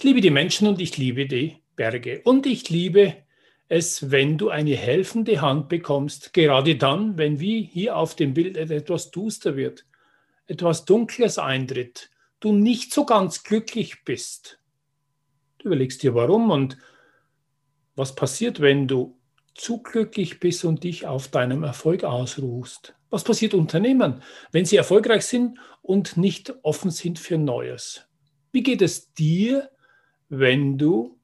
Ich liebe die Menschen und ich liebe die Berge. Und ich liebe es, wenn du eine helfende Hand bekommst, gerade dann, wenn wie hier auf dem Bild etwas duster wird, etwas Dunkles eintritt, du nicht so ganz glücklich bist. Du überlegst dir, warum und was passiert, wenn du zu glücklich bist und dich auf deinem Erfolg ausruhst. Was passiert Unternehmen, wenn sie erfolgreich sind und nicht offen sind für Neues? Wie geht es dir, wenn du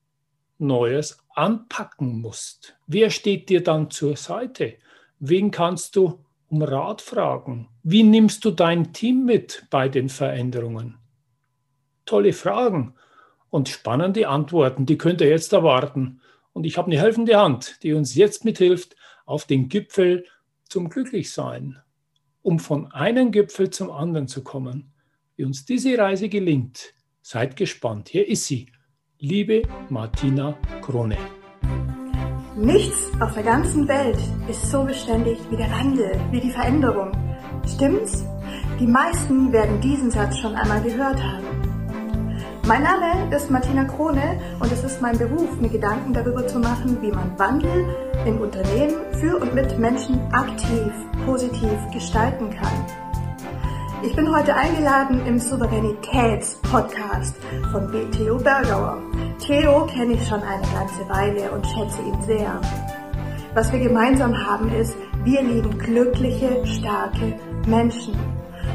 Neues anpacken musst? Wer steht dir dann zur Seite? Wen kannst du um Rat fragen? Wie nimmst du dein Team mit bei den Veränderungen? Tolle Fragen und spannende Antworten, die könnt ihr jetzt erwarten. Und ich habe eine helfende Hand, die uns jetzt mithilft auf den Gipfel zum Glücklichsein, um von einem Gipfel zum anderen zu kommen. Wie uns diese Reise gelingt, seid gespannt. Hier ist sie, liebe Martina Krone. Nichts auf der ganzen Welt ist so beständig wie der Wandel, wie die Veränderung. Stimmt's? Die meisten werden diesen Satz schon einmal gehört haben. Mein Name ist Martina Krone und es ist mein Beruf, mir Gedanken darüber zu machen, wie man Wandel im Unternehmen für und mit Menschen aktiv, positiv gestalten kann. Ich bin heute eingeladen im Souveränitäts-Podcast von Theo Bergauer. Theo kenne ich schon eine ganze Weile und schätze ihn sehr. Was wir gemeinsam haben ist, wir lieben glückliche, starke Menschen.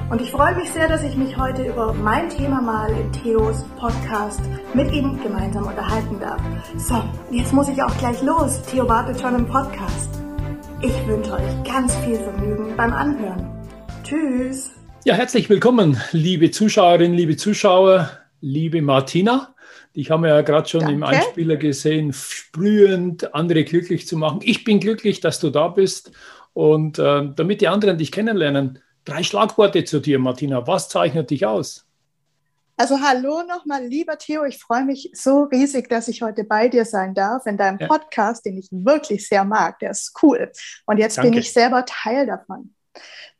Und ich freue mich sehr, dass ich mich heute über mein Thema mal in Theos Podcast mit ihm gemeinsam unterhalten darf. So, jetzt muss ich auch gleich los. Theo wartet schon im Podcast. Ich wünsche euch ganz viel Vergnügen beim Anhören. Tschüss. Ja, herzlich willkommen, liebe Zuschauerinnen, liebe Zuschauer, liebe Martina. Ich habe ja gerade schon Danke. im Einspieler gesehen, sprühend andere glücklich zu machen. Ich bin glücklich, dass du da bist. Und äh, damit die anderen dich kennenlernen, drei Schlagworte zu dir, Martina. Was zeichnet dich aus? Also hallo nochmal, lieber Theo. Ich freue mich so riesig, dass ich heute bei dir sein darf in deinem ja. Podcast, den ich wirklich sehr mag. Der ist cool. Und jetzt Danke. bin ich selber Teil davon.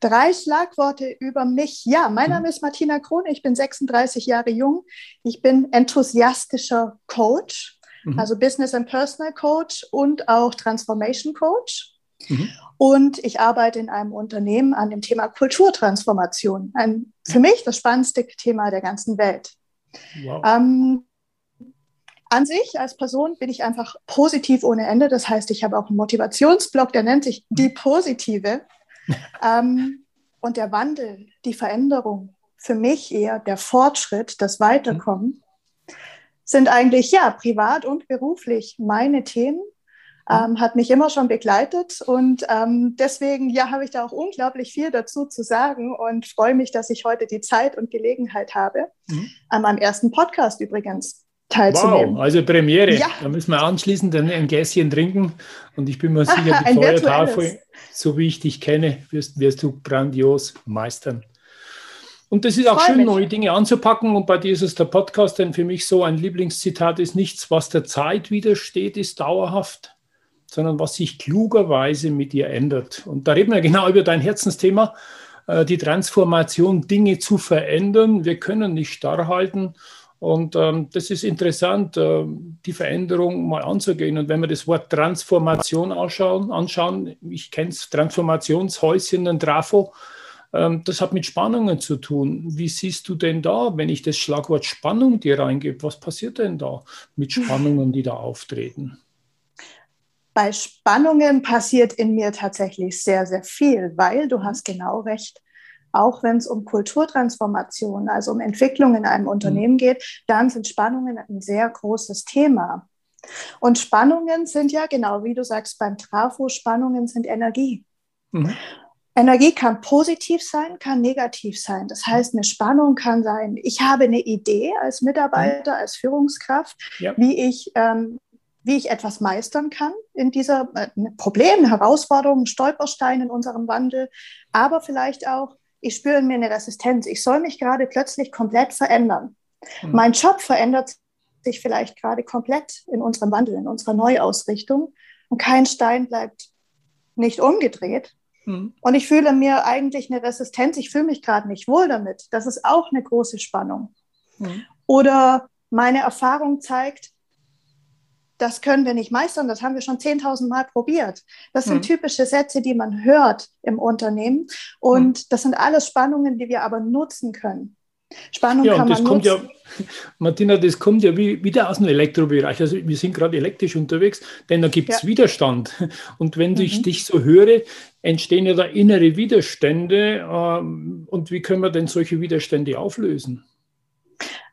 Drei Schlagworte über mich. Ja, mein mhm. Name ist Martina Krone. Ich bin 36 Jahre jung. Ich bin enthusiastischer Coach, mhm. also Business and Personal Coach und auch Transformation Coach. Mhm. Und ich arbeite in einem Unternehmen an dem Thema Kulturtransformation. Ein für mich das spannendste Thema der ganzen Welt. Wow. Ähm, an sich als Person bin ich einfach positiv ohne Ende. Das heißt, ich habe auch einen Motivationsblock, der nennt sich Die Positive. ähm, und der Wandel, die Veränderung, für mich eher der Fortschritt, das Weiterkommen, sind eigentlich ja privat und beruflich meine Themen. Ähm, hat mich immer schon begleitet und ähm, deswegen ja habe ich da auch unglaublich viel dazu zu sagen und freue mich, dass ich heute die Zeit und Gelegenheit habe, mhm. an meinem ersten Podcast übrigens teilzunehmen. Wow, also Premiere. Ja. Da müssen wir anschließend ein, ein Gässchen trinken. Und ich bin mir sicher, die Feuertafel, so wie ich dich kenne, wirst, wirst du grandios meistern. Und das ist auch schön, mich. neue Dinge anzupacken. Und bei dir ist es der Podcast, denn für mich so ein Lieblingszitat ist nichts, was der Zeit widersteht, ist dauerhaft, sondern was sich klugerweise mit dir ändert. Und da reden wir genau über dein Herzensthema, äh, die Transformation, Dinge zu verändern. Wir können nicht starr halten. Und ähm, das ist interessant, äh, die Veränderung mal anzugehen. Und wenn wir das Wort Transformation anschauen, anschauen ich kenne es, Transformationshäuschen, ein Trafo, ähm, das hat mit Spannungen zu tun. Wie siehst du denn da, wenn ich das Schlagwort Spannung dir reingebe, was passiert denn da mit Spannungen, die da auftreten? Bei Spannungen passiert in mir tatsächlich sehr, sehr viel, weil du hast genau recht auch wenn es um Kulturtransformation, also um Entwicklung in einem Unternehmen mhm. geht, dann sind Spannungen ein sehr großes Thema. Und Spannungen sind ja genau, wie du sagst, beim Trafo, Spannungen sind Energie. Mhm. Energie kann positiv sein, kann negativ sein. Das heißt, eine Spannung kann sein, ich habe eine Idee als Mitarbeiter, als Führungskraft, ja. wie, ich, ähm, wie ich etwas meistern kann in dieser äh, Problem, Herausforderung, Stolperstein in unserem Wandel, aber vielleicht auch, ich spüre in mir eine Resistenz. Ich soll mich gerade plötzlich komplett verändern. Mhm. Mein Job verändert sich vielleicht gerade komplett in unserem Wandel, in unserer Neuausrichtung und kein Stein bleibt nicht umgedreht. Mhm. Und ich fühle mir eigentlich eine Resistenz, ich fühle mich gerade nicht wohl damit. Das ist auch eine große Spannung. Mhm. Oder meine Erfahrung zeigt, das können wir nicht meistern, das haben wir schon 10.000 Mal probiert. Das sind mhm. typische Sätze, die man hört im Unternehmen. Und mhm. das sind alles Spannungen, die wir aber nutzen können. Spannung ja, kann man nutzen. Ja, Martina, das kommt ja wie, wieder aus dem Elektrobereich. Also wir sind gerade elektrisch unterwegs, denn da gibt es ja. Widerstand. Und wenn mhm. ich dich so höre, entstehen ja da innere Widerstände. Ähm, und wie können wir denn solche Widerstände auflösen?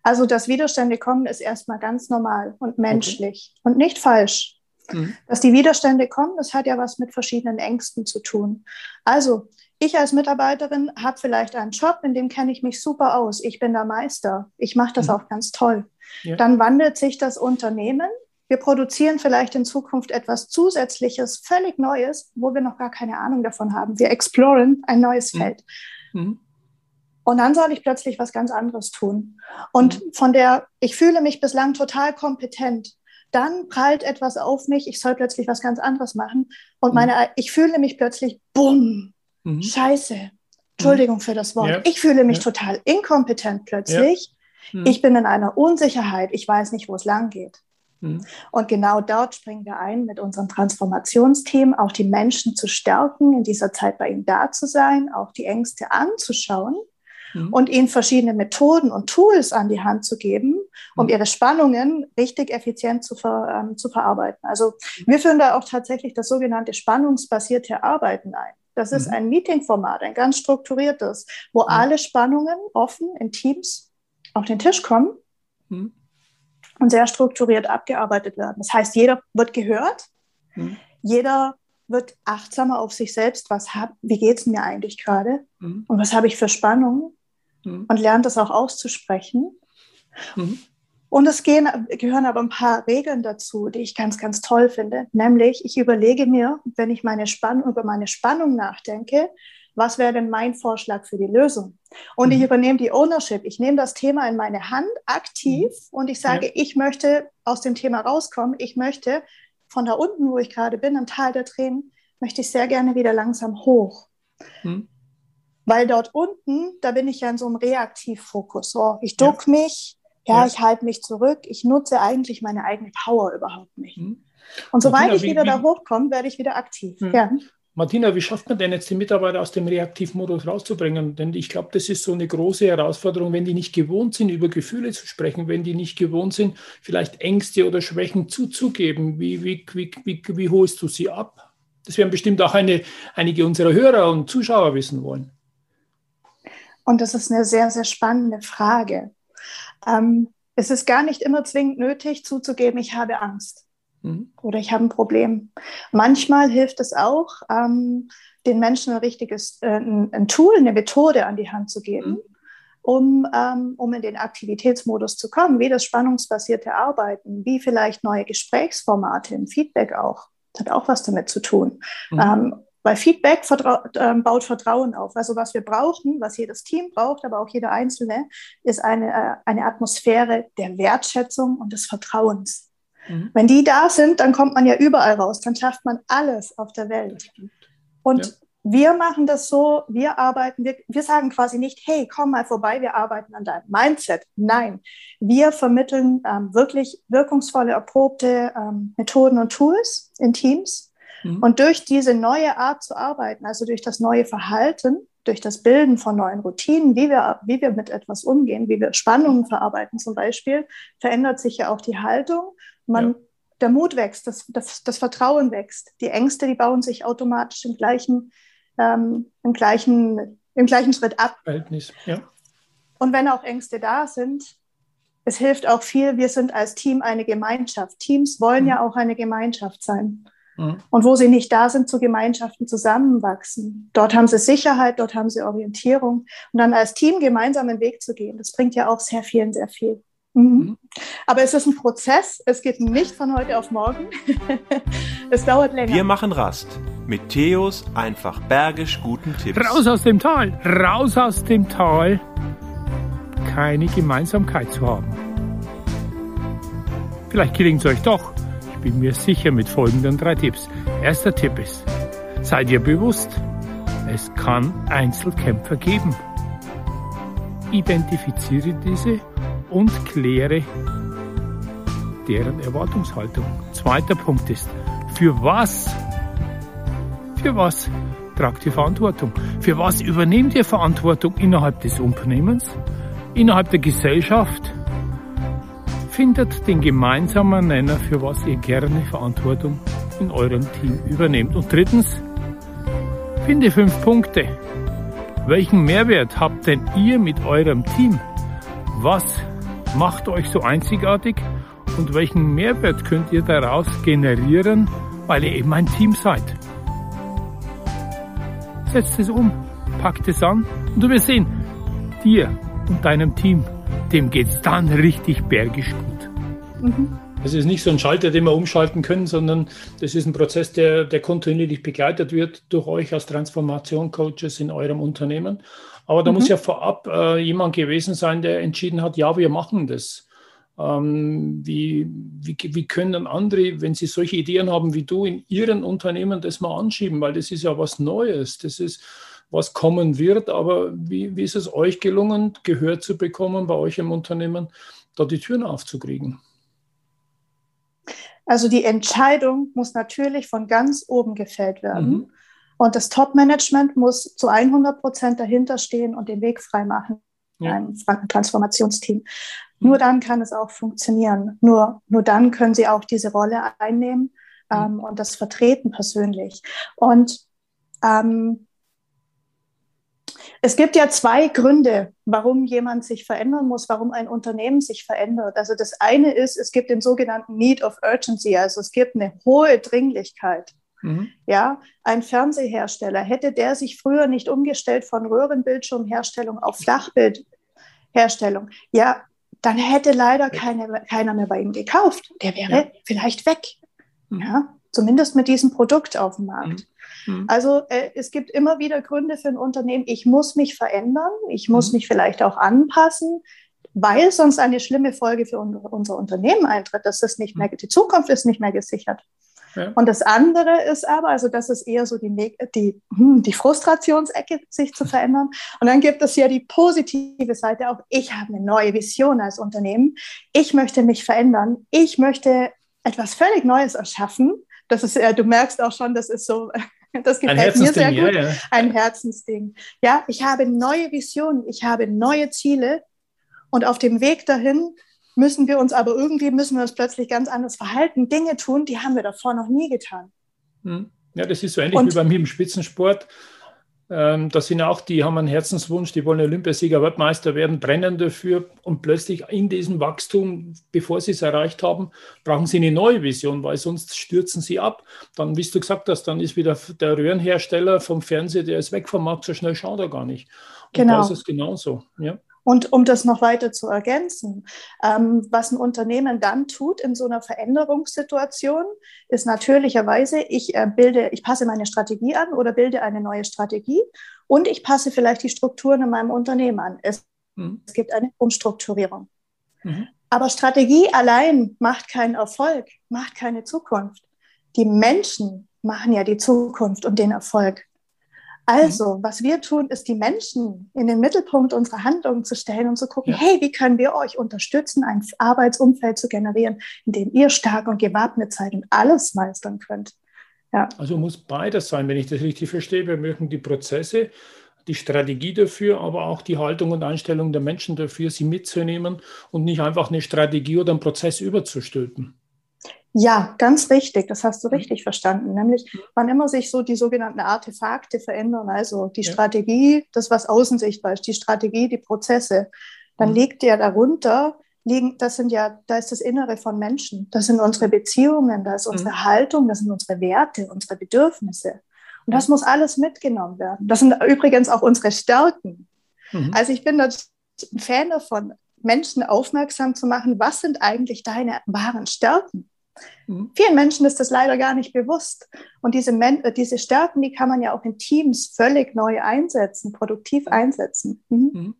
Also, dass Widerstände kommen, ist erstmal ganz normal und menschlich okay. und nicht falsch. Mhm. Dass die Widerstände kommen, das hat ja was mit verschiedenen Ängsten zu tun. Also, ich als Mitarbeiterin habe vielleicht einen Job, in dem kenne ich mich super aus. Ich bin der Meister. Ich mache das mhm. auch ganz toll. Ja. Dann wandelt sich das Unternehmen. Wir produzieren vielleicht in Zukunft etwas Zusätzliches, völlig Neues, wo wir noch gar keine Ahnung davon haben. Wir exploren ein neues mhm. Feld. Mhm. Und dann soll ich plötzlich was ganz anderes tun. Und mhm. von der, ich fühle mich bislang total kompetent. Dann prallt etwas auf mich, ich soll plötzlich was ganz anderes machen. Und mhm. meine, ich fühle mich plötzlich, bumm, mhm. scheiße. Entschuldigung für das Wort. Ja. Ich fühle mich ja. total inkompetent plötzlich. Ja. Mhm. Ich bin in einer Unsicherheit. Ich weiß nicht, wo es lang geht. Mhm. Und genau dort springen wir ein mit unserem Transformationsteam, auch die Menschen zu stärken, in dieser Zeit bei ihnen da zu sein, auch die Ängste anzuschauen mhm. und ihnen verschiedene Methoden und Tools an die Hand zu geben, um mhm. ihre Spannungen richtig effizient zu, ver, ähm, zu verarbeiten. Also wir führen da auch tatsächlich das sogenannte spannungsbasierte Arbeiten ein. Das ist mhm. ein Meetingformat, ein ganz strukturiertes, wo mhm. alle Spannungen offen in Teams auf den Tisch kommen mhm. und sehr strukturiert abgearbeitet werden. Das heißt, jeder wird gehört, mhm. jeder wird achtsamer auf sich selbst. Was hab, wie geht es mir eigentlich gerade? Mhm. Und was habe ich für Spannungen? Mhm. und lernt das auch auszusprechen. Mhm. Und es gehen, gehören aber ein paar Regeln dazu, die ich ganz, ganz toll finde. Nämlich, ich überlege mir, wenn ich meine Spannung, über meine Spannung nachdenke, was wäre denn mein Vorschlag für die Lösung? Und mhm. ich übernehme die Ownership. Ich nehme das Thema in meine Hand aktiv mhm. und ich sage, ja. ich möchte aus dem Thema rauskommen. Ich möchte von da unten, wo ich gerade bin, im Tal der Tränen, möchte ich sehr gerne wieder langsam hoch. Mhm. Weil dort unten, da bin ich ja in so einem Reaktivfokus. So, ich duck ja. mich, ja, ja. ich halte mich zurück, ich nutze eigentlich meine eigene Power überhaupt nicht. Mhm. Und sobald Martina, ich wieder wie, da hochkomme, werde ich wieder aktiv. Mhm. Ja. Martina, wie schafft man denn jetzt die Mitarbeiter aus dem Reaktivmodus rauszubringen? Denn ich glaube, das ist so eine große Herausforderung, wenn die nicht gewohnt sind, über Gefühle zu sprechen, wenn die nicht gewohnt sind, vielleicht Ängste oder Schwächen zuzugeben. Wie, wie, wie, wie, wie holst du sie ab? Das werden bestimmt auch eine, einige unserer Hörer und Zuschauer wissen wollen. Und das ist eine sehr, sehr spannende Frage. Ähm, es ist gar nicht immer zwingend nötig zuzugeben, ich habe Angst mhm. oder ich habe ein Problem. Manchmal hilft es auch, ähm, den Menschen ein richtiges äh, ein, Tool, eine Methode an die Hand zu geben. Mhm. Um, ähm, um in den Aktivitätsmodus zu kommen, wie das spannungsbasierte Arbeiten, wie vielleicht neue Gesprächsformate im Feedback auch. Das hat auch was damit zu tun. Mhm. Ähm, weil Feedback vertrau äh, baut Vertrauen auf. Also was wir brauchen, was jedes Team braucht, aber auch jeder Einzelne, ist eine, äh, eine Atmosphäre der Wertschätzung und des Vertrauens. Mhm. Wenn die da sind, dann kommt man ja überall raus, dann schafft man alles auf der Welt. Und ja. wir machen das so, wir arbeiten, wir, wir sagen quasi nicht, hey, komm mal vorbei, wir arbeiten an deinem Mindset. Nein, wir vermitteln ähm, wirklich wirkungsvolle, erprobte ähm, Methoden und Tools in Teams Mhm. Und durch diese neue Art zu arbeiten, also durch das neue Verhalten, durch das Bilden von neuen Routinen, wie wir, wie wir mit etwas umgehen, wie wir Spannungen verarbeiten zum Beispiel, verändert sich ja auch die Haltung. Man, ja. Der Mut wächst, das, das, das, Vertrauen wächst. Die Ängste, die bauen sich automatisch im gleichen, ähm, im gleichen, im gleichen Schritt ab. Verhältnis, ja. Und wenn auch Ängste da sind, es hilft auch viel, wir sind als Team eine Gemeinschaft. Teams wollen mhm. ja auch eine Gemeinschaft sein. Mhm. Und wo sie nicht da sind, zu Gemeinschaften zusammenwachsen. Dort haben sie Sicherheit, dort haben sie Orientierung. Und dann als Team gemeinsam einen Weg zu gehen, das bringt ja auch sehr vielen sehr viel. Mhm. Mhm. Aber es ist ein Prozess, es geht nicht von heute auf morgen. es dauert länger. Wir machen Rast mit Theos einfach bergisch guten Tipps. Raus aus dem Tal, raus aus dem Tal. Keine Gemeinsamkeit zu haben. Vielleicht gelingt es euch doch. Bin mir sicher mit folgenden drei Tipps. Erster Tipp ist, seid ihr bewusst, es kann Einzelkämpfer geben. Identifiziere diese und kläre deren Erwartungshaltung. Zweiter Punkt ist, für was, für was tragt ihr Verantwortung? Für was übernehmt ihr Verantwortung innerhalb des Unternehmens, innerhalb der Gesellschaft? Findet den gemeinsamen Nenner, für was ihr gerne Verantwortung in eurem Team übernehmt. Und drittens, finde fünf Punkte. Welchen Mehrwert habt denn ihr mit eurem Team? Was macht euch so einzigartig und welchen Mehrwert könnt ihr daraus generieren, weil ihr eben ein Team seid. Setzt es um, packt es an und du wirst sehen, dir und deinem Team, dem geht's dann richtig bergisch gut. Mhm. Es ist nicht so ein Schalter, den wir umschalten können, sondern das ist ein Prozess, der, der kontinuierlich begleitet wird durch euch als Transformation-Coaches in eurem Unternehmen. Aber da mhm. muss ja vorab äh, jemand gewesen sein, der entschieden hat, ja, wir machen das. Ähm, wie, wie, wie können andere, wenn sie solche Ideen haben wie du, in ihren Unternehmen das mal anschieben? Weil das ist ja was Neues. Das ist, was kommen wird. Aber wie, wie ist es euch gelungen, Gehör zu bekommen bei euch im Unternehmen, da die Türen aufzukriegen? Also die Entscheidung muss natürlich von ganz oben gefällt werden. Mhm. Und das Top-Management muss zu 100 Prozent dahinter stehen und den Weg freimachen ja. einem Transformationsteam. Mhm. Nur dann kann es auch funktionieren. Nur, nur dann können sie auch diese Rolle einnehmen mhm. ähm, und das vertreten persönlich. Und ähm, es gibt ja zwei Gründe, warum jemand sich verändern muss, warum ein Unternehmen sich verändert. Also das eine ist, es gibt den sogenannten Need of Urgency, also es gibt eine hohe Dringlichkeit. Mhm. Ja, ein Fernsehersteller, hätte der sich früher nicht umgestellt von Röhrenbildschirmherstellung auf Flachbildherstellung, ja, dann hätte leider keine, keiner mehr bei ihm gekauft. Der wäre ja. vielleicht weg. Mhm. Ja, zumindest mit diesem Produkt auf dem Markt. Mhm. mhm. Also äh, es gibt immer wieder Gründe für ein Unternehmen, ich muss mich verändern, ich muss mhm. mich vielleicht auch anpassen, weil sonst eine schlimme Folge für unser Unternehmen eintritt. Das ist nicht mehr, mhm. die Zukunft ist nicht mehr gesichert. Und das andere ist aber, also das ist eher so die, die, hm, die Frustrationsecke, sich zu verändern. Und dann gibt es ja die positive Seite auch. Ich habe eine neue Vision als Unternehmen. Ich möchte mich verändern. Ich möchte etwas völlig Neues erschaffen. Das ist, du merkst auch schon, das ist so, das gefällt mir sehr gut. Ja, ja. Ein Herzensding. Ja, ich habe neue Visionen. Ich habe neue Ziele. Und auf dem Weg dahin müssen wir uns aber irgendwie, müssen wir uns plötzlich ganz anders verhalten, Dinge tun, die haben wir davor noch nie getan. Hm. Ja, das ist so ähnlich und, wie beim Spitzensport. Ähm, da sind auch, die haben einen Herzenswunsch, die wollen Olympiasieger, Weltmeister werden, brennen dafür und plötzlich in diesem Wachstum, bevor sie es erreicht haben, brauchen sie eine neue Vision, weil sonst stürzen sie ab. Dann, wie du gesagt hast, dann ist wieder der Röhrenhersteller vom Fernseher, der ist weg vom Markt, so schnell schaut er gar nicht. Und genau. da ist es genauso. Ja. Und um das noch weiter zu ergänzen, ähm, was ein Unternehmen dann tut in so einer Veränderungssituation, ist natürlicherweise, ich äh, bilde, ich passe meine Strategie an oder bilde eine neue Strategie und ich passe vielleicht die Strukturen in meinem Unternehmen an. Es, mhm. es gibt eine Umstrukturierung. Mhm. Aber Strategie allein macht keinen Erfolg, macht keine Zukunft. Die Menschen machen ja die Zukunft und den Erfolg. Also, mhm. was wir tun, ist die Menschen in den Mittelpunkt unserer Handlungen zu stellen und zu gucken, ja. hey, wie können wir euch unterstützen, ein Arbeitsumfeld zu generieren, in dem ihr stark und gewappnet seid und alles meistern könnt. Ja. Also muss beides sein, wenn ich das richtig verstehe. Wir möchten die Prozesse, die Strategie dafür, aber auch die Haltung und Einstellung der Menschen dafür, sie mitzunehmen und nicht einfach eine Strategie oder einen Prozess überzustülpen. Ja, ganz richtig, das hast du mhm. richtig verstanden. Nämlich, wann immer sich so die sogenannten Artefakte verändern, also die ja. Strategie, das, was außen sichtbar ist, die Strategie, die Prozesse, dann mhm. liegt ja darunter liegen, das sind ja, da ist das Innere von Menschen, das sind unsere Beziehungen, da ist unsere mhm. Haltung, das sind unsere Werte, unsere Bedürfnisse. Und das muss alles mitgenommen werden. Das sind übrigens auch unsere Stärken. Mhm. Also ich bin da ein Fan davon, Menschen aufmerksam zu machen, was sind eigentlich deine wahren Stärken? Mhm. Vielen Menschen ist das leider gar nicht bewusst. Und diese, Men äh, diese Stärken, die kann man ja auch in Teams völlig neu einsetzen, produktiv einsetzen. Mhm. Mhm.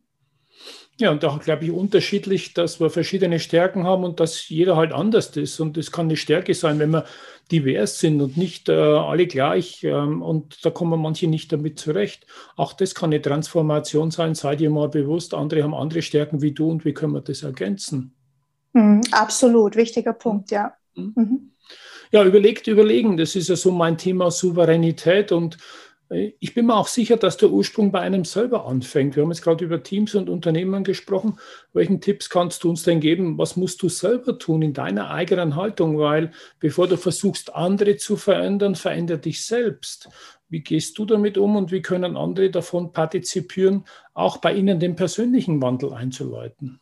Ja, und auch, glaube ich, unterschiedlich, dass wir verschiedene Stärken haben und dass jeder halt anders ist. Und es kann eine Stärke sein, wenn wir divers sind und nicht äh, alle gleich. Ähm, und da kommen manche nicht damit zurecht. Auch das kann eine Transformation sein. Seid ihr mal bewusst, andere haben andere Stärken wie du und wie können wir das ergänzen? Mhm, absolut, wichtiger Punkt, ja. Mhm. mhm. Ja, überlegt, überlegen. Das ist ja so mein Thema Souveränität und ich bin mir auch sicher, dass der Ursprung bei einem selber anfängt. Wir haben jetzt gerade über Teams und Unternehmen gesprochen. Welchen Tipps kannst du uns denn geben? Was musst du selber tun in deiner eigenen Haltung? Weil bevor du versuchst, andere zu verändern, veränder dich selbst. Wie gehst du damit um und wie können andere davon partizipieren, auch bei ihnen den persönlichen Wandel einzuleiten?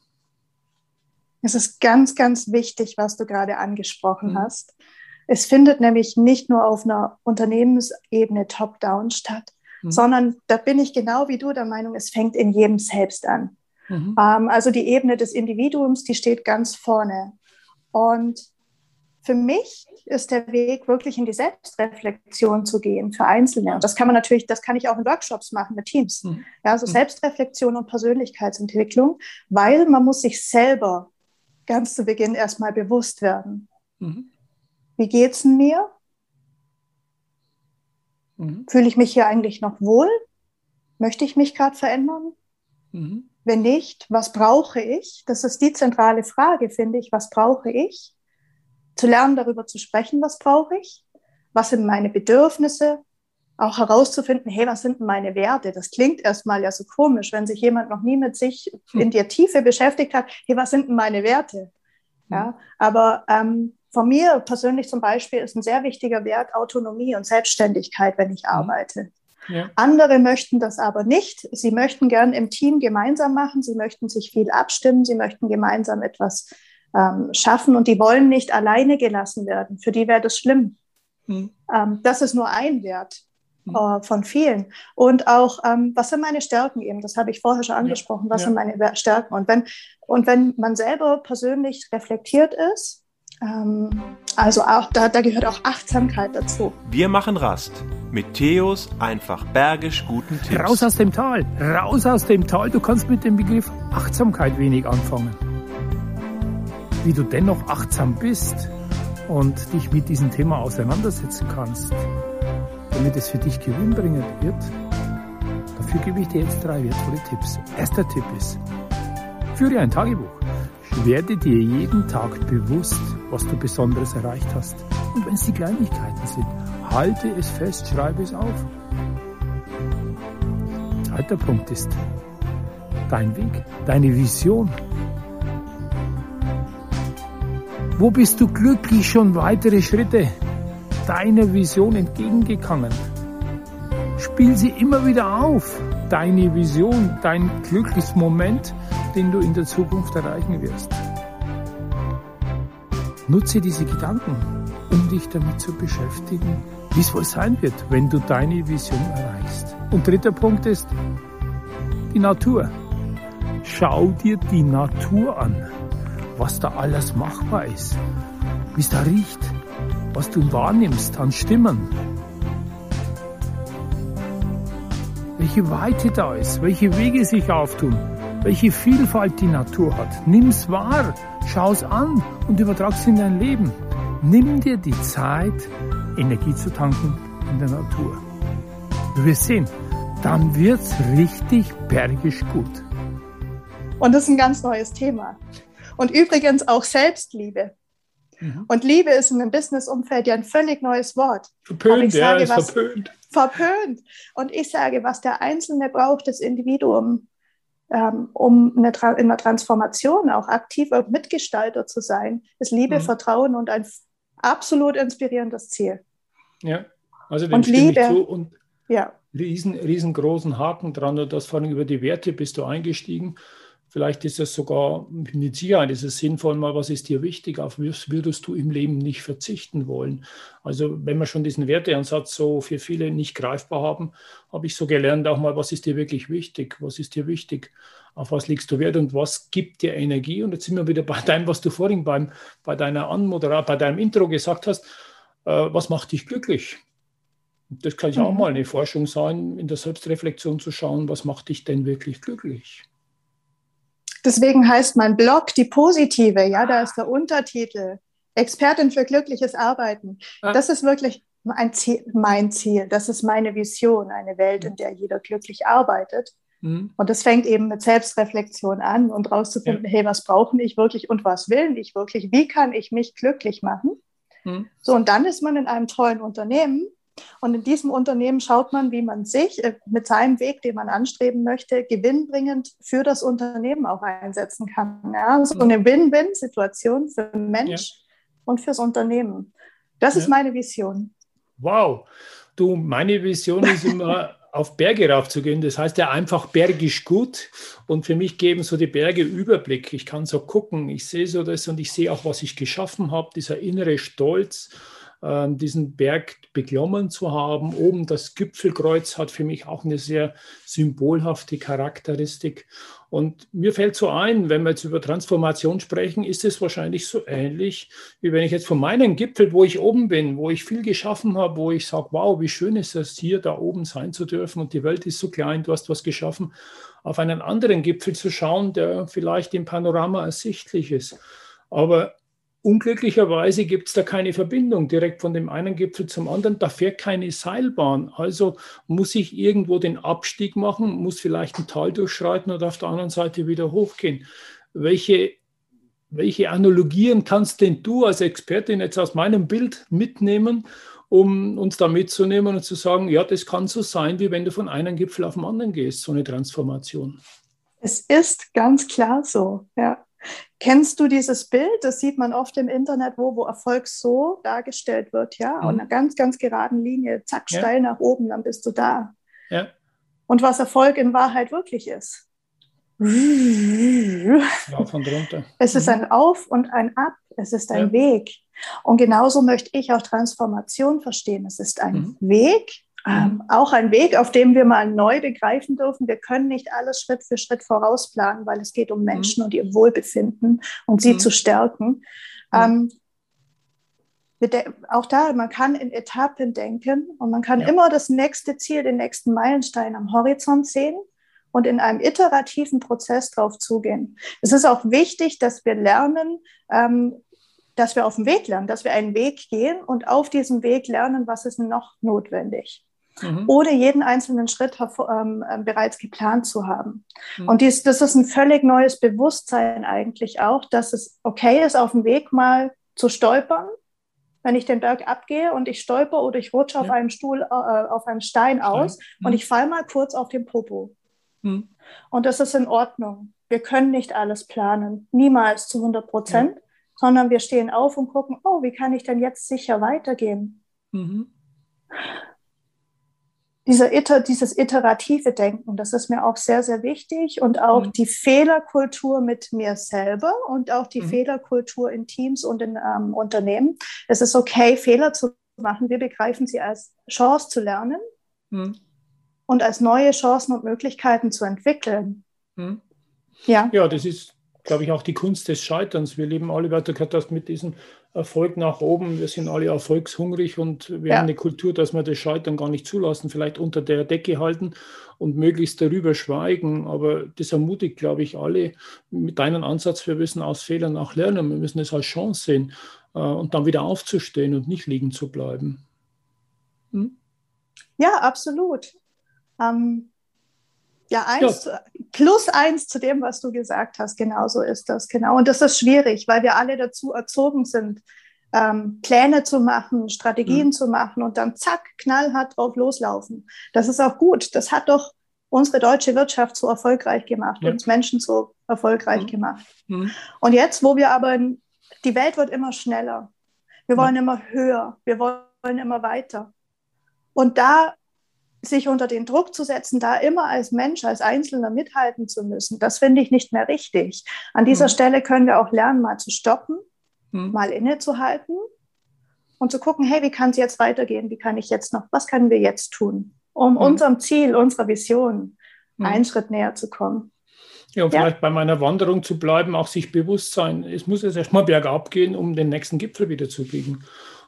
Es ist ganz, ganz wichtig, was du gerade angesprochen mhm. hast. Es findet nämlich nicht nur auf einer Unternehmensebene top-down statt, mhm. sondern da bin ich genau wie du der Meinung, es fängt in jedem selbst an. Mhm. Ähm, also die Ebene des Individuums, die steht ganz vorne. Und für mich ist der Weg wirklich in die Selbstreflexion zu gehen für Einzelne. Und das kann man natürlich, das kann ich auch in Workshops machen mit Teams. Mhm. Ja, also mhm. Selbstreflexion und Persönlichkeitsentwicklung, weil man muss sich selber ganz zu Beginn erstmal bewusst werden. Mhm. Wie geht's mir? Mhm. Fühle ich mich hier eigentlich noch wohl? Möchte ich mich gerade verändern? Mhm. Wenn nicht, was brauche ich? Das ist die zentrale Frage, finde ich. Was brauche ich? Zu lernen, darüber zu sprechen, was brauche ich? Was sind meine Bedürfnisse? Auch herauszufinden, hey, was sind meine Werte? Das klingt erstmal ja so komisch, wenn sich jemand noch nie mit sich hm. in der Tiefe beschäftigt hat. Hey, was sind meine Werte? Ja, hm. aber ähm, von mir persönlich zum Beispiel ist ein sehr wichtiger Wert Autonomie und Selbstständigkeit, wenn ich mhm. arbeite. Ja. Andere möchten das aber nicht. Sie möchten gern im Team gemeinsam machen. Sie möchten sich viel abstimmen. Sie möchten gemeinsam etwas ähm, schaffen und die wollen nicht alleine gelassen werden. Für die wäre das schlimm. Mhm. Ähm, das ist nur ein Wert. Äh, von vielen. Und auch, ähm, was sind meine Stärken eben? Das habe ich vorher schon angesprochen. Was ja. sind meine Stärken? Und wenn, und wenn man selber persönlich reflektiert ist, ähm, also auch da, da gehört auch Achtsamkeit dazu. Wir machen Rast mit Theos einfach bergisch guten Tipps. Raus aus dem Tal, raus aus dem Tal. Du kannst mit dem Begriff Achtsamkeit wenig anfangen. Wie du dennoch achtsam bist und dich mit diesem Thema auseinandersetzen kannst, damit es für dich gewinnbringend wird, dafür gebe ich dir jetzt drei wertvolle Tipps. Erster Tipp ist, führe ein Tagebuch. Werde dir jeden Tag bewusst, was du Besonderes erreicht hast. Und wenn es die Kleinigkeiten sind, halte es fest, schreibe es auf. Zweiter Punkt ist dein Weg, deine Vision. Wo bist du glücklich schon weitere Schritte deiner Vision entgegengegangen? Spiel sie immer wieder auf. Deine Vision, dein glückliches Moment, den du in der Zukunft erreichen wirst. Nutze diese Gedanken, um dich damit zu beschäftigen, wie es wohl sein wird, wenn du deine Vision erreichst. Und dritter Punkt ist die Natur. Schau dir die Natur an, was da alles machbar ist, wie es da riecht, was du wahrnimmst an Stimmen, welche Weite da ist, welche Wege sich auftun, welche Vielfalt die Natur hat. Nimm's wahr, schau's an und übertrag's in dein Leben. Nimm dir die Zeit, Energie zu tanken in der Natur. Du wirst sehen, dann wird's richtig bergisch gut. Und das ist ein ganz neues Thema. Und übrigens auch Selbstliebe. Mhm. Und Liebe ist in einem Business-Umfeld ja ein völlig neues Wort. Verpönt, ja, ist was, verpönt. Verpönt. Und ich sage, was der Einzelne braucht, das Individuum, ähm, um eine in einer Transformation auch aktiver Mitgestalter zu sein, ist Liebe, mhm. Vertrauen und ein absolut inspirierendes Ziel. Ja, also dem und Liebe, ich zu und ja. riesen, riesengroßen Haken dran. Und das vor allem über die Werte bist du eingestiegen. Vielleicht ist es sogar mit Sicherheit ist es sinnvoll, mal was ist dir wichtig, auf was würdest du im Leben nicht verzichten wollen. Also wenn wir schon diesen Werteansatz so für viele nicht greifbar haben, habe ich so gelernt auch mal, was ist dir wirklich wichtig, was ist dir wichtig, auf was legst du Wert und was gibt dir Energie. Und jetzt sind wir wieder bei deinem, was du vorhin beim, bei deiner Anmoderation, bei deinem Intro gesagt hast, äh, was macht dich glücklich? Das kann ja mhm. auch mal eine Forschung sein, in der Selbstreflexion zu schauen, was macht dich denn wirklich glücklich? Deswegen heißt mein Blog die positive, ja, da ist der Untertitel. Expertin für glückliches Arbeiten. Das ist wirklich Ziel, mein Ziel. Das ist meine Vision, eine Welt, in der jeder glücklich arbeitet. Mhm. Und das fängt eben mit Selbstreflexion an und rauszufinden, ja. hey, was brauche ich wirklich und was will ich wirklich? Wie kann ich mich glücklich machen? Mhm. So, und dann ist man in einem tollen Unternehmen und in diesem Unternehmen schaut man, wie man sich äh, mit seinem Weg, den man anstreben möchte, gewinnbringend für das Unternehmen auch einsetzen kann. Ja, so eine Win-Win-Situation für den Mensch ja. und fürs Unternehmen. Das ja. ist meine Vision. Wow. Du, meine Vision ist immer, auf Berge raufzugehen. Das heißt ja einfach bergisch gut. Und für mich geben so die Berge Überblick. Ich kann so gucken, ich sehe so das und ich sehe auch, was ich geschaffen habe, dieser innere Stolz diesen Berg beklommen zu haben. Oben das Gipfelkreuz hat für mich auch eine sehr symbolhafte Charakteristik. Und mir fällt so ein, wenn wir jetzt über Transformation sprechen, ist es wahrscheinlich so ähnlich, wie wenn ich jetzt von meinem Gipfel, wo ich oben bin, wo ich viel geschaffen habe, wo ich sage, wow, wie schön ist es hier da oben sein zu dürfen und die Welt ist so klein, du hast was geschaffen, auf einen anderen Gipfel zu schauen, der vielleicht im Panorama ersichtlich ist. Aber Unglücklicherweise gibt es da keine Verbindung direkt von dem einen Gipfel zum anderen. Da fährt keine Seilbahn. Also muss ich irgendwo den Abstieg machen, muss vielleicht ein Tal durchschreiten und auf der anderen Seite wieder hochgehen. Welche, welche Analogien kannst denn du als Expertin jetzt aus meinem Bild mitnehmen, um uns da mitzunehmen und zu sagen, ja, das kann so sein, wie wenn du von einem Gipfel auf den anderen gehst, so eine Transformation? Es ist ganz klar so, ja. Kennst du dieses Bild? Das sieht man oft im Internet, wo, wo Erfolg so dargestellt wird, ja, mhm. und einer ganz, ganz geraden Linie, zack, ja. steil nach oben, dann bist du da. Ja. Und was Erfolg in Wahrheit wirklich ist. Auf und runter. Es ist ein. Auf und ein Ab. Es ist ein ja. Weg. Und genauso möchte ich auch Transformation verstehen. Es ist ein mhm. Weg, ähm, auch ein Weg, auf dem wir mal neu begreifen dürfen. Wir können nicht alles Schritt für Schritt vorausplanen, weil es geht um mhm. Menschen mhm. und ihr Wohlbefinden und sie mhm. zu stärken. Ähm, auch da, man kann in Etappen denken und man kann ja. immer das nächste Ziel, den nächsten Meilenstein am Horizont sehen und in einem iterativen Prozess drauf zugehen. Es ist auch wichtig, dass wir lernen, ähm, dass wir auf dem Weg lernen, dass wir einen Weg gehen und auf diesem Weg lernen, was ist noch notwendig mhm. ohne jeden einzelnen Schritt ähm, ähm, bereits geplant zu haben. Mhm. Und dies, das ist ein völlig neues Bewusstsein eigentlich auch, dass es okay ist, auf dem Weg mal zu stolpern, wenn ich den Berg abgehe und ich stolper oder ich rutsche ja. auf einem Stuhl, äh, auf einem Stein aus mhm. und ich falle mal kurz auf den Popo. Mhm. Und das ist in Ordnung. Wir können nicht alles planen, niemals zu 100 Prozent, ja. sondern wir stehen auf und gucken, oh, wie kann ich denn jetzt sicher weitergehen? Mhm dieser Iter, dieses iterative Denken, das ist mir auch sehr, sehr wichtig und auch mhm. die Fehlerkultur mit mir selber und auch die mhm. Fehlerkultur in Teams und in ähm, Unternehmen. Es ist okay, Fehler zu machen. Wir begreifen sie als Chance zu lernen mhm. und als neue Chancen und Möglichkeiten zu entwickeln. Mhm. Ja. ja, das ist, glaube ich, auch die Kunst des Scheiterns. Wir leben alle, weiter das mit diesem Erfolg nach oben. Wir sind alle erfolgshungrig und wir ja. haben eine Kultur, dass wir das Scheitern gar nicht zulassen, vielleicht unter der Decke halten und möglichst darüber schweigen. Aber das ermutigt, glaube ich, alle mit deinem Ansatz. Wir müssen aus Fehlern auch lernen. Wir müssen es als Chance sehen äh, und dann wieder aufzustehen und nicht liegen zu bleiben. Hm? Ja, absolut. Ähm, ja, eins, ja. plus eins zu dem, was du gesagt hast, genauso ist das, genau. Und das ist schwierig, weil wir alle dazu erzogen sind, ähm, Pläne zu machen, Strategien mhm. zu machen und dann zack, knallhart drauf loslaufen. Das ist auch gut. Das hat doch unsere deutsche Wirtschaft so erfolgreich gemacht, ja. uns Menschen so erfolgreich mhm. gemacht. Mhm. Und jetzt, wo wir aber, in, die Welt wird immer schneller. Wir wollen immer höher, wir wollen immer weiter. Und da sich unter den Druck zu setzen, da immer als Mensch, als Einzelner mithalten zu müssen, das finde ich nicht mehr richtig. An dieser mhm. Stelle können wir auch lernen, mal zu stoppen, mhm. mal innezuhalten und zu gucken, hey, wie kann es jetzt weitergehen? Wie kann ich jetzt noch, was können wir jetzt tun, um mhm. unserem Ziel, unserer Vision mhm. einen Schritt näher zu kommen? Ja, und ja. vielleicht bei meiner Wanderung zu bleiben, auch sich bewusst sein, es muss jetzt erstmal bergab gehen, um den nächsten Gipfel wieder zu biegen.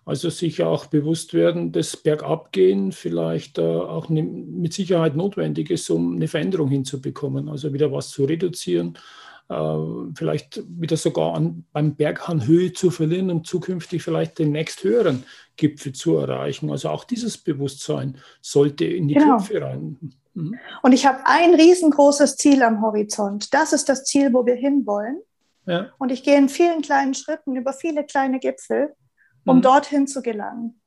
Also sich auch bewusst werden, dass Bergabgehen vielleicht äh, auch ne, mit Sicherheit notwendig ist, um eine Veränderung hinzubekommen. Also wieder was zu reduzieren, äh, vielleicht wieder sogar an, beim Berghang Höhe zu verlieren, um zukünftig vielleicht den nächst höheren Gipfel zu erreichen. Also auch dieses Bewusstsein sollte in die genau. Köpfe rein. Mhm. Und ich habe ein riesengroßes Ziel am Horizont. Das ist das Ziel, wo wir hinwollen. Ja. Und ich gehe in vielen kleinen Schritten über viele kleine Gipfel um mhm. dorthin zu gelangen.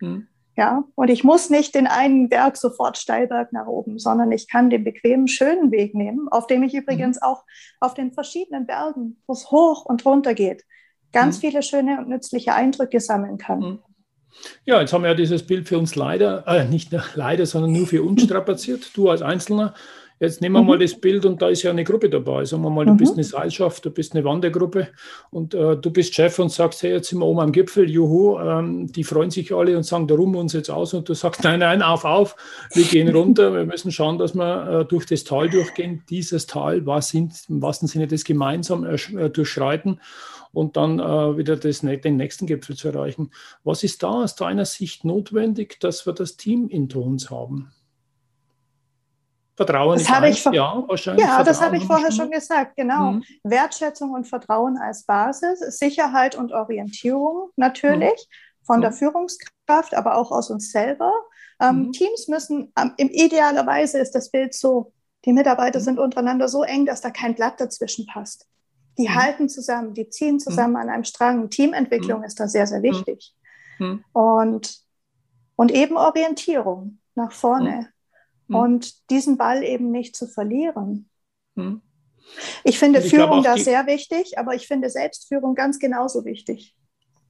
Mhm. Ja, und ich muss nicht den einen Berg sofort Steilberg nach oben, sondern ich kann den bequemen, schönen Weg nehmen, auf dem ich übrigens mhm. auch auf den verschiedenen Bergen, wo es hoch und runter geht, ganz mhm. viele schöne und nützliche Eindrücke sammeln kann. Mhm. Ja, jetzt haben wir ja dieses Bild für uns leider, äh, nicht leider, sondern nur für uns strapaziert. Du als Einzelner Jetzt nehmen wir mhm. mal das Bild und da ist ja eine Gruppe dabei. Sagen wir mal, du mhm. bist eine Seilschaft, du bist eine Wandergruppe und äh, du bist Chef und sagst, hey, jetzt sind wir oben am Gipfel, juhu, ähm, die freuen sich alle und sagen, da ruhen wir uns jetzt aus und du sagst, nein, nein, auf, auf, wir gehen runter, wir müssen schauen, dass wir äh, durch das Tal durchgehen. Dieses Tal, was sind im wahrsten Sinne das gemeinsam äh, durchschreiten und dann äh, wieder das, den nächsten Gipfel zu erreichen. Was ist da aus deiner Sicht notwendig, dass wir das Team in uns haben? Vertrauen das habe ich ja, wahrscheinlich. Ja, das habe ich vorher schon gesagt, genau. Mhm. Wertschätzung und Vertrauen als Basis, Sicherheit und Orientierung natürlich mhm. von der mhm. Führungskraft, aber auch aus uns selber. Ähm, mhm. Teams müssen, ähm, im idealerweise ist das Bild so, die Mitarbeiter mhm. sind untereinander so eng, dass da kein Blatt dazwischen passt. Die mhm. halten zusammen, die ziehen zusammen an einem Strang. Teamentwicklung ist da sehr, sehr wichtig. Und, und eben Orientierung nach vorne hm. und diesen Ball eben nicht zu verlieren. Hm. Ich finde ich Führung da sehr wichtig, aber ich finde Selbstführung ganz genauso wichtig.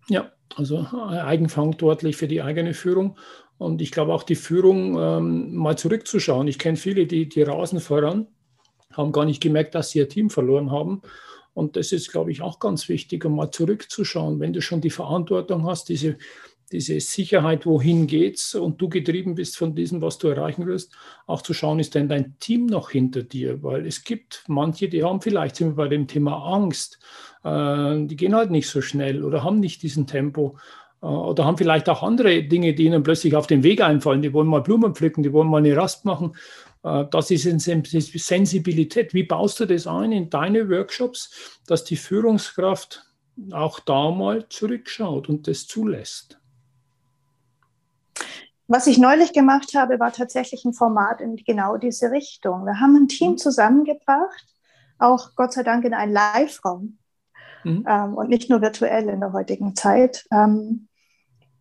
Ja, also äh, eigenverantwortlich für die eigene Führung. Und ich glaube auch die Führung ähm, mal zurückzuschauen. Ich kenne viele, die, die rasen voran, haben gar nicht gemerkt, dass sie ihr Team verloren haben. Und das ist, glaube ich, auch ganz wichtig, um mal zurückzuschauen. Wenn du schon die Verantwortung hast, diese diese Sicherheit, wohin geht's und du getrieben bist von diesem, was du erreichen willst, auch zu schauen, ist denn dein Team noch hinter dir? Weil es gibt manche, die haben vielleicht, sind wir bei dem Thema Angst, äh, die gehen halt nicht so schnell oder haben nicht diesen Tempo äh, oder haben vielleicht auch andere Dinge, die ihnen plötzlich auf den Weg einfallen. Die wollen mal Blumen pflücken, die wollen mal eine Rast machen. Äh, das ist Sensibilität. Wie baust du das ein in deine Workshops, dass die Führungskraft auch da mal zurückschaut und das zulässt? Was ich neulich gemacht habe, war tatsächlich ein Format in genau diese Richtung. Wir haben ein Team mhm. zusammengebracht, auch Gott sei Dank in einen Live-Raum mhm. ähm, und nicht nur virtuell in der heutigen Zeit. Ähm,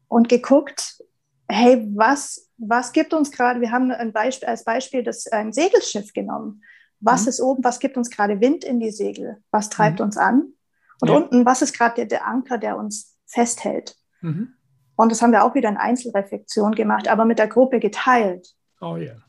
und geguckt, hey, was, was gibt uns gerade, wir haben ein Beispiel, als Beispiel das, ein Segelschiff genommen. Was mhm. ist oben, was gibt uns gerade Wind in die Segel? Was treibt mhm. uns an? Und ja. unten, was ist gerade der, der, Anker, der uns festhält? Und das haben wir auch wieder in Einzelreflexion gemacht, aber mit der Gruppe geteilt. Oh ja. Yeah.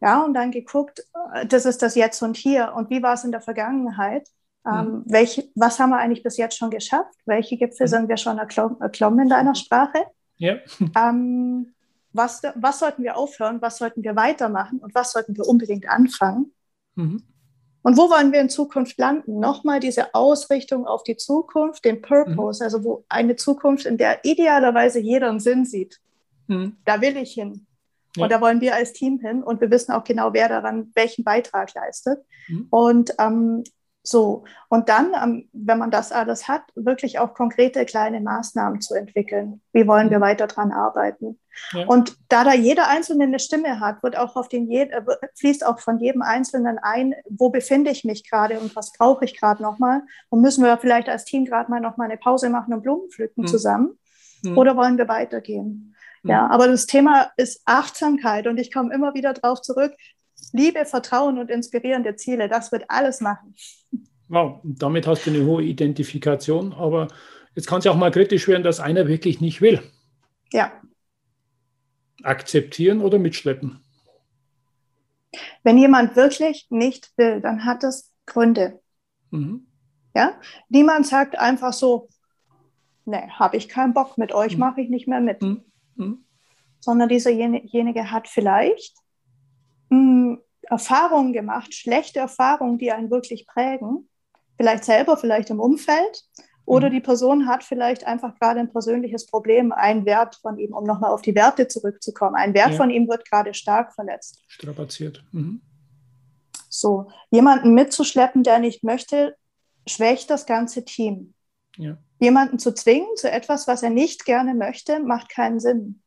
Ja, und dann geguckt, äh, das ist das Jetzt und Hier. Und wie war es in der Vergangenheit? Ähm, mhm. welche, was haben wir eigentlich bis jetzt schon geschafft? Welche Gipfel mhm. sind wir schon erklommen in deiner Sprache? Ja. Ähm, was, was sollten wir aufhören? Was sollten wir weitermachen? Und was sollten wir unbedingt anfangen? Mhm. Und wo wollen wir in Zukunft landen? Nochmal diese Ausrichtung auf die Zukunft, den Purpose, mhm. also wo eine Zukunft, in der idealerweise jeder einen Sinn sieht. Mhm. Da will ich hin. Ja. Und da wollen wir als Team hin und wir wissen auch genau, wer daran welchen Beitrag leistet. Mhm. Und ähm, so, und dann, ähm, wenn man das alles hat, wirklich auch konkrete kleine Maßnahmen zu entwickeln. Wie wollen wir mhm. weiter dran arbeiten? Ja. Und da da jeder Einzelne eine Stimme hat, wird auch auf den äh, fließt auch von jedem Einzelnen ein, wo befinde ich mich gerade und was brauche ich gerade nochmal? Und müssen wir vielleicht als Team gerade mal nochmal eine Pause machen und Blumen pflücken mhm. zusammen? Mhm. Oder wollen wir weitergehen? Mhm. Ja, aber das Thema ist Achtsamkeit und ich komme immer wieder darauf zurück. Liebe, Vertrauen und inspirierende Ziele, das wird alles machen. Wow, damit hast du eine hohe Identifikation, aber jetzt kann es ja auch mal kritisch werden, dass einer wirklich nicht will. Ja. Akzeptieren oder mitschleppen? Wenn jemand wirklich nicht will, dann hat es Gründe. Mhm. Ja? Niemand sagt einfach so, nee, habe ich keinen Bock mit euch, mhm. mache ich nicht mehr mit. Mhm. mhm. Sondern dieserjenige hat vielleicht mh, hm, Erfahrungen gemacht, schlechte Erfahrungen, die einen wirklich prägen. Vielleicht selber, vielleicht im Umfeld. Oder mhm. die Person hat vielleicht einfach gerade ein persönliches Problem, ein Wert von ihm, um nochmal auf die Werte zurückzukommen. Ein Wert ja. von ihm wird gerade stark verletzt. Strapaziert. Mhm. So, jemanden mitzuschleppen, der nicht möchte, schwächt das ganze Team. Ja. Jemanden zu zwingen zu etwas, was er nicht gerne möchte, macht keinen Sinn.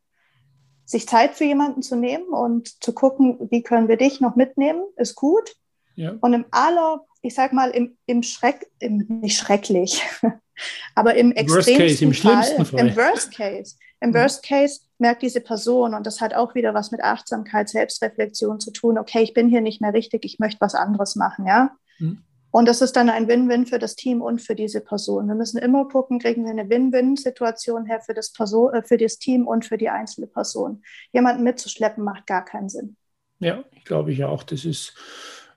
Sich Zeit für jemanden zu nehmen und zu gucken, wie können wir dich noch mitnehmen, ist gut. Ja. Und im aller, ich sag mal, im, im Schreck, im, nicht schrecklich, aber im extremsten case, im Fall, Fall, im Worst Case, im. Worst Case merkt diese Person, und das hat auch wieder was mit Achtsamkeit, Selbstreflexion zu tun, okay, ich bin hier nicht mehr richtig, ich möchte was anderes machen, ja. Mhm. Und das ist dann ein Win-Win für das Team und für diese Person. Wir müssen immer gucken, kriegen wir eine Win-Win-Situation her für das, Person, äh, für das Team und für die einzelne Person. Jemanden mitzuschleppen macht gar keinen Sinn. Ja, ich glaube ich auch. Das ist,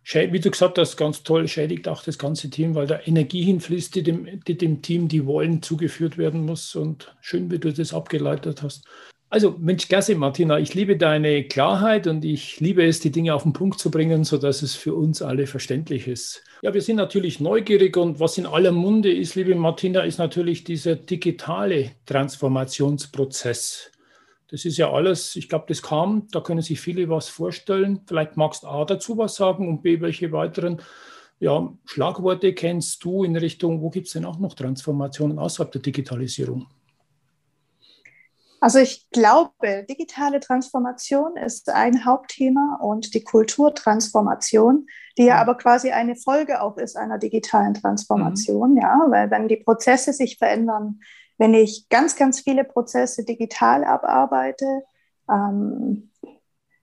wie du gesagt hast, ganz toll, schädigt auch das ganze Team, weil da Energie hinfließt, die dem, die dem Team, die wollen, zugeführt werden muss. Und schön, wie du das abgeleitet hast. Also, Mensch, klasse, Martina. Ich liebe deine Klarheit und ich liebe es, die Dinge auf den Punkt zu bringen, sodass es für uns alle verständlich ist. Ja, wir sind natürlich neugierig und was in aller Munde ist, liebe Martina, ist natürlich dieser digitale Transformationsprozess. Das ist ja alles, ich glaube, das kam, da können sich viele was vorstellen. Vielleicht magst A dazu was sagen und B, welche weiteren ja, Schlagworte kennst du in Richtung, wo gibt es denn auch noch Transformationen außerhalb der Digitalisierung? Also ich glaube, digitale Transformation ist ein Hauptthema und die Kulturtransformation, die ja mhm. aber quasi eine Folge auch ist einer digitalen Transformation, mhm. ja, weil wenn die Prozesse sich verändern, wenn ich ganz, ganz viele Prozesse digital abarbeite, ähm,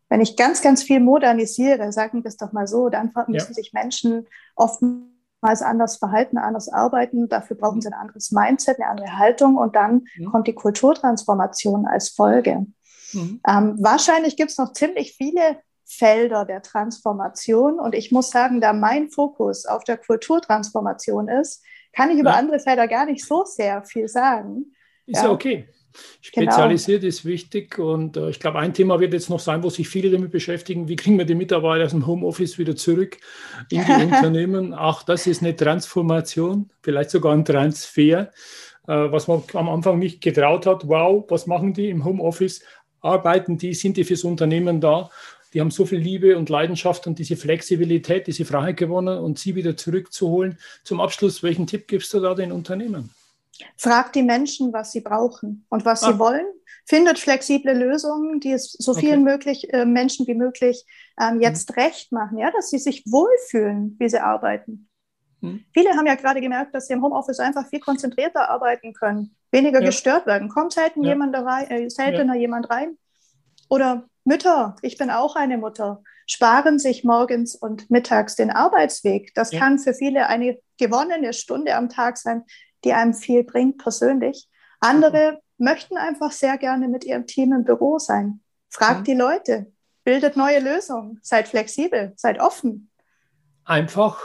wenn ich ganz, ganz viel modernisiere, sagen wir es doch mal so, dann müssen ja. sich Menschen oft oftmals anders verhalten, anders arbeiten. Dafür brauchen sie ein anderes Mindset, eine andere Haltung und dann mhm. kommt die Kulturtransformation als Folge. Mhm. Ähm, wahrscheinlich gibt es noch ziemlich viele Felder der Transformation und ich muss sagen, da mein Fokus auf der Kulturtransformation ist, kann ich über ja. andere Felder gar nicht so sehr viel sagen. Ist ja, ja okay. Genau. Spezialisiert genau. ist wichtig und äh, ich glaube, ein Thema wird jetzt noch sein, wo sich viele damit beschäftigen, wie kriegen wir die Mitarbeiter aus dem Homeoffice wieder zurück in die Unternehmen. Auch das ist eine Transformation, vielleicht sogar ein Transfer, äh, was man am Anfang nicht getraut hat. Wow, was machen die im Homeoffice? Arbeiten die, sind die fürs Unternehmen da? Die haben so viel Liebe und Leidenschaft und diese Flexibilität, diese Freiheit gewonnen und sie wieder zurückzuholen. Zum Abschluss, welchen Tipp gibst du da den Unternehmen? Fragt die Menschen, was sie brauchen und was ah. sie wollen. Findet flexible Lösungen, die es so vielen okay. möglich, äh, Menschen wie möglich ähm, mhm. jetzt mhm. recht machen, ja, dass sie sich wohlfühlen, wie sie arbeiten. Mhm. Viele haben ja gerade gemerkt, dass sie im Homeoffice einfach viel konzentrierter arbeiten können, weniger ja. gestört werden. Kommt selten ja. jemand rein, äh, seltener ja. jemand rein. Oder Mütter, ich bin auch eine Mutter, sparen sich morgens und mittags den Arbeitsweg. Das kann für viele eine gewonnene Stunde am Tag sein, die einem viel bringt persönlich. Andere möchten einfach sehr gerne mit ihrem Team im Büro sein. Fragt mhm. die Leute, bildet neue Lösungen, seid flexibel, seid offen. Einfach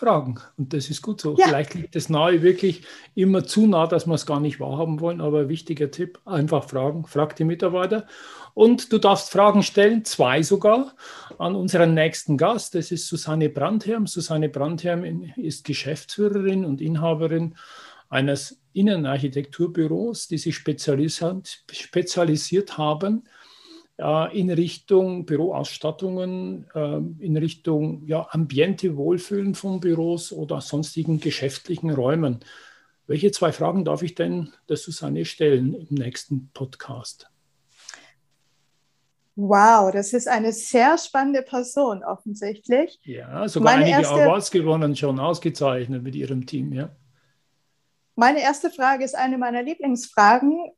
fragen. Und das ist gut so. Ja. Vielleicht liegt das nahe wirklich immer zu nah, dass wir es gar nicht wahrhaben wollen. Aber wichtiger Tipp, einfach fragen. Frag die Mitarbeiter. Und du darfst Fragen stellen, zwei sogar, an unseren nächsten Gast. Das ist Susanne Brandherm. Susanne Brandherm ist Geschäftsführerin und Inhaberin eines Innenarchitekturbüros, die sich spezialisiert, spezialisiert haben äh, in Richtung Büroausstattungen, äh, in Richtung ja, Ambiente, Wohlfühlen von Büros oder sonstigen geschäftlichen Räumen. Welche zwei Fragen darf ich denn der Susanne stellen im nächsten Podcast? Wow, das ist eine sehr spannende Person offensichtlich. Ja, sogar Meine einige erste... Awards gewonnen, schon ausgezeichnet mit ihrem Team, ja. Meine erste Frage ist eine meiner Lieblingsfragen.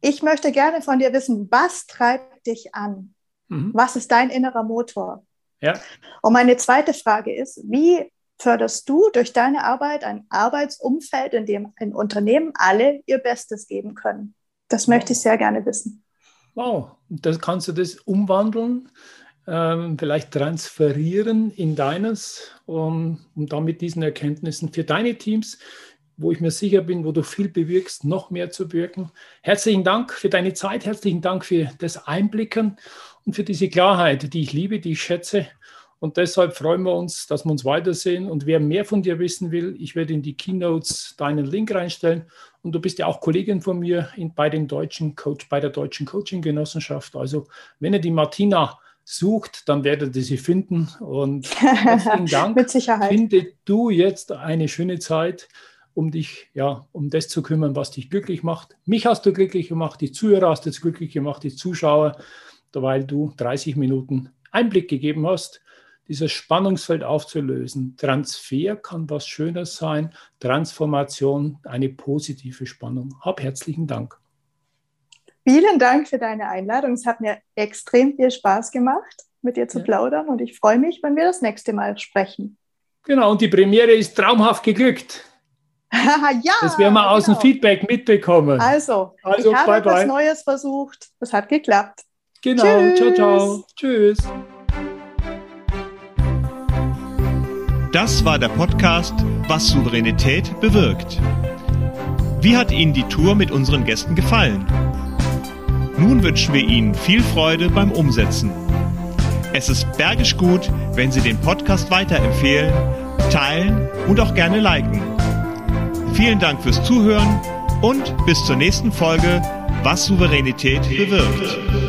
Ich möchte gerne von dir wissen, was treibt dich an? Mhm. Was ist dein innerer Motor? Ja. Und meine zweite Frage ist, wie förderst du durch deine Arbeit ein Arbeitsumfeld, in dem ein Unternehmen alle ihr Bestes geben können? Das möchte ich sehr gerne wissen. Wow, dann kannst du das umwandeln, ähm, vielleicht transferieren in deines, um, um damit diesen Erkenntnissen für deine Teams, wo ich mir sicher bin, wo du viel bewirkst, noch mehr zu wirken. Herzlichen Dank für deine Zeit, herzlichen Dank für das Einblicken und für diese Klarheit, die ich liebe, die ich schätze. Und deshalb freuen wir uns, dass wir uns weitersehen. Und wer mehr von dir wissen will, ich werde in die Keynotes deinen Link reinstellen. Und du bist ja auch Kollegin von mir in, bei, den deutschen Coach, bei der Deutschen Coaching Genossenschaft. Also wenn ihr die Martina sucht, dann werdet ihr sie finden. Und herzlichen Dank. Mit Sicherheit. Finde du jetzt eine schöne Zeit, um dich, ja, um das zu kümmern, was dich glücklich macht. Mich hast du glücklich gemacht, die Zuhörer hast du jetzt glücklich gemacht, die Zuschauer, weil du 30 Minuten Einblick gegeben hast dieses Spannungsfeld aufzulösen. Transfer kann was Schönes sein, Transformation eine positive Spannung. Hab herzlichen Dank. Vielen Dank für deine Einladung. Es hat mir extrem viel Spaß gemacht, mit dir zu ja. plaudern und ich freue mich, wenn wir das nächste Mal sprechen. Genau, und die Premiere ist traumhaft geglückt. ja, das werden wir aus genau. dem Feedback mitbekommen. Also, also ich habe bye, etwas bye. Neues versucht. Es hat geklappt. Genau, Tschüss. ciao, ciao. Tschüss. Das war der Podcast Was Souveränität bewirkt. Wie hat Ihnen die Tour mit unseren Gästen gefallen? Nun wünschen wir Ihnen viel Freude beim Umsetzen. Es ist bergisch gut, wenn Sie den Podcast weiterempfehlen, teilen und auch gerne liken. Vielen Dank fürs Zuhören und bis zur nächsten Folge Was Souveränität bewirkt.